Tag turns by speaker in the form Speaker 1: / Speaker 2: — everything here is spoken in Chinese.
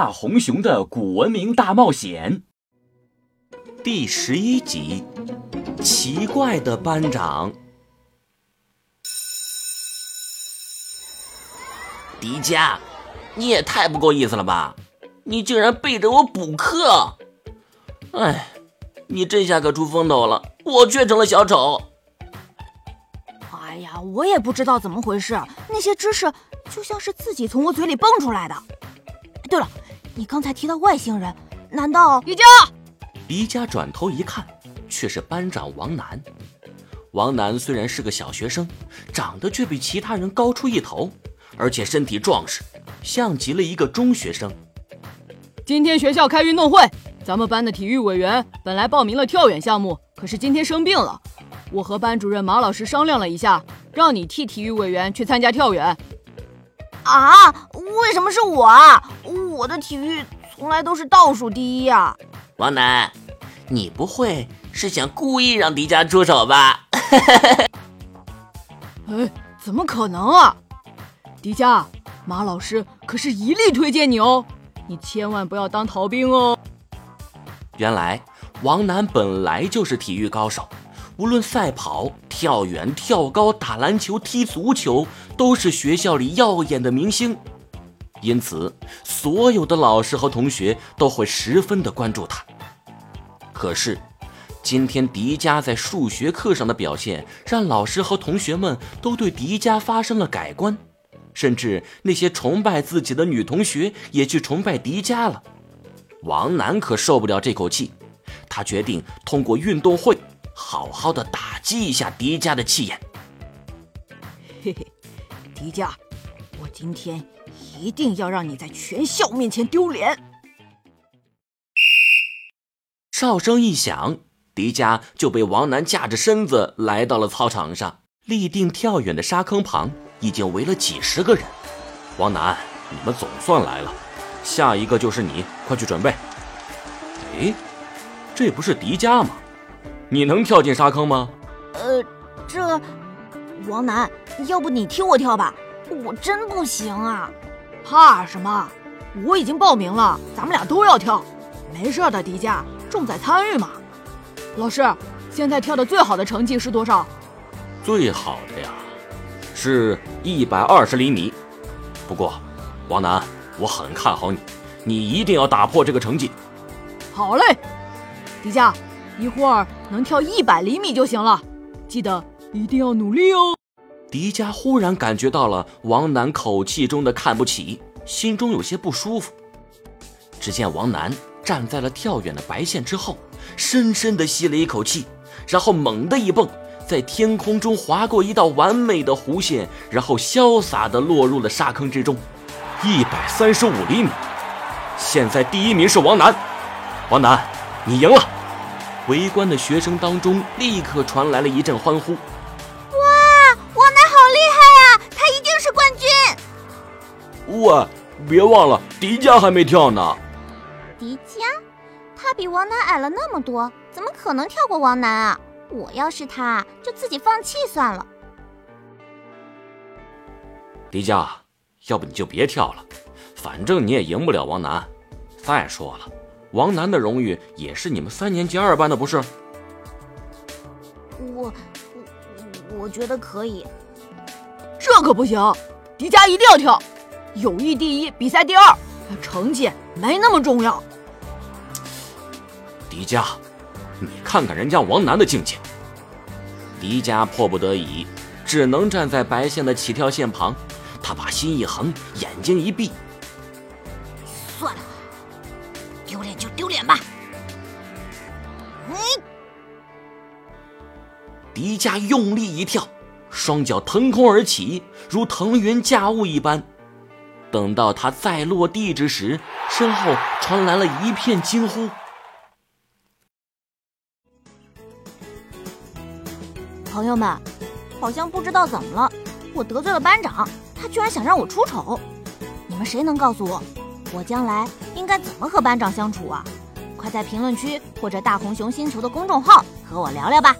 Speaker 1: 大红熊的古文明大冒险第十一集：奇怪的班长。
Speaker 2: 迪迦，你也太不够意思了吧！你竟然背着我补课！哎，你这下可出风头了，我却成了小丑。
Speaker 3: 哎呀，我也不知道怎么回事，那些知识就像是自己从我嘴里蹦出来的。对了。你刚才提到外星人，难道
Speaker 4: 迪迦？
Speaker 1: 迪迦转头一看，却是班长王楠。王楠虽然是个小学生，长得却比其他人高出一头，而且身体壮实，像极了一个中学生。
Speaker 4: 今天学校开运动会，咱们班的体育委员本来报名了跳远项目，可是今天生病了。我和班主任马老师商量了一下，让你替体育委员去参加跳远。
Speaker 3: 啊？为什么是我啊？我的体育从来都是倒数第一啊！
Speaker 2: 王楠，你不会是想故意让迪迦出手吧？
Speaker 4: 哎，怎么可能啊！迪迦，马老师可是一力推荐你哦，你千万不要当逃兵哦。
Speaker 1: 原来王楠本来就是体育高手。无论赛跑、跳远、跳高、打篮球、踢足球，都是学校里耀眼的明星，因此所有的老师和同学都会十分的关注他。可是，今天迪迦在数学课上的表现，让老师和同学们都对迪迦发生了改观，甚至那些崇拜自己的女同学也去崇拜迪迦了。王楠可受不了这口气，他决定通过运动会。好好的打击一下迪迦的气焰。
Speaker 3: 嘿嘿，迪迦，我今天一定要让你在全校面前丢脸。
Speaker 1: 哨声一响，迪迦就被王楠架着身子来到了操场上。立定跳远的沙坑旁已经围了几十个人。王楠，你们总算来了，下一个就是你，快去准备。哎，这不是迪迦吗？你能跳进沙坑吗？
Speaker 3: 呃，这，王楠，要不你替我跳吧，我真不行啊。
Speaker 4: 怕什么？我已经报名了，咱们俩都要跳。没事的，迪迦，重在参与嘛。老师，现在跳的最好的成绩是多少？
Speaker 1: 最好的呀，是一百二十厘米。不过，王楠，我很看好你，你一定要打破这个成绩。
Speaker 4: 好嘞，迪迦。一会儿能跳一百厘米就行了，记得一定要努力哦。
Speaker 1: 迪迦忽然感觉到了王楠口气中的看不起，心中有些不舒服。只见王楠站在了跳远的白线之后，深深地吸了一口气，然后猛地一蹦，在天空中划过一道完美的弧线，然后潇洒地落入了沙坑之中。一百三十五厘米，现在第一名是王楠，王楠，你赢了。围观的学生当中，立刻传来了一阵欢呼。
Speaker 3: 哇，王楠好厉害呀！他一定是冠军。
Speaker 1: 喂，别忘了，迪迦还没跳呢。
Speaker 5: 迪迦，他比王楠矮了那么多，怎么可能跳过王楠啊？我要是他，就自己放弃算了。
Speaker 1: 迪迦，要不你就别跳了，反正你也赢不了王楠。再说了。王楠的荣誉也是你们三年级二班的，不是？
Speaker 3: 我，我我觉得可以。
Speaker 4: 这可不行，迪迦一定要跳，友谊第一，比赛第二，成绩没那么重要。
Speaker 1: 迪迦，你看看人家王楠的境界。迪迦迫不得已，只能站在白线的起跳线旁，他把心一横，眼睛一闭。
Speaker 3: 丢脸就丢脸吧！嗯，
Speaker 1: 迪迦用力一跳，双脚腾空而起，如腾云驾雾一般。等到他再落地之时，身后传来了一片惊呼。
Speaker 3: 朋友们，好像不知道怎么了，我得罪了班长，他居然想让我出丑。你们谁能告诉我？我将来应该怎么和班长相处啊？快在评论区或者大红熊星球的公众号和我聊聊吧。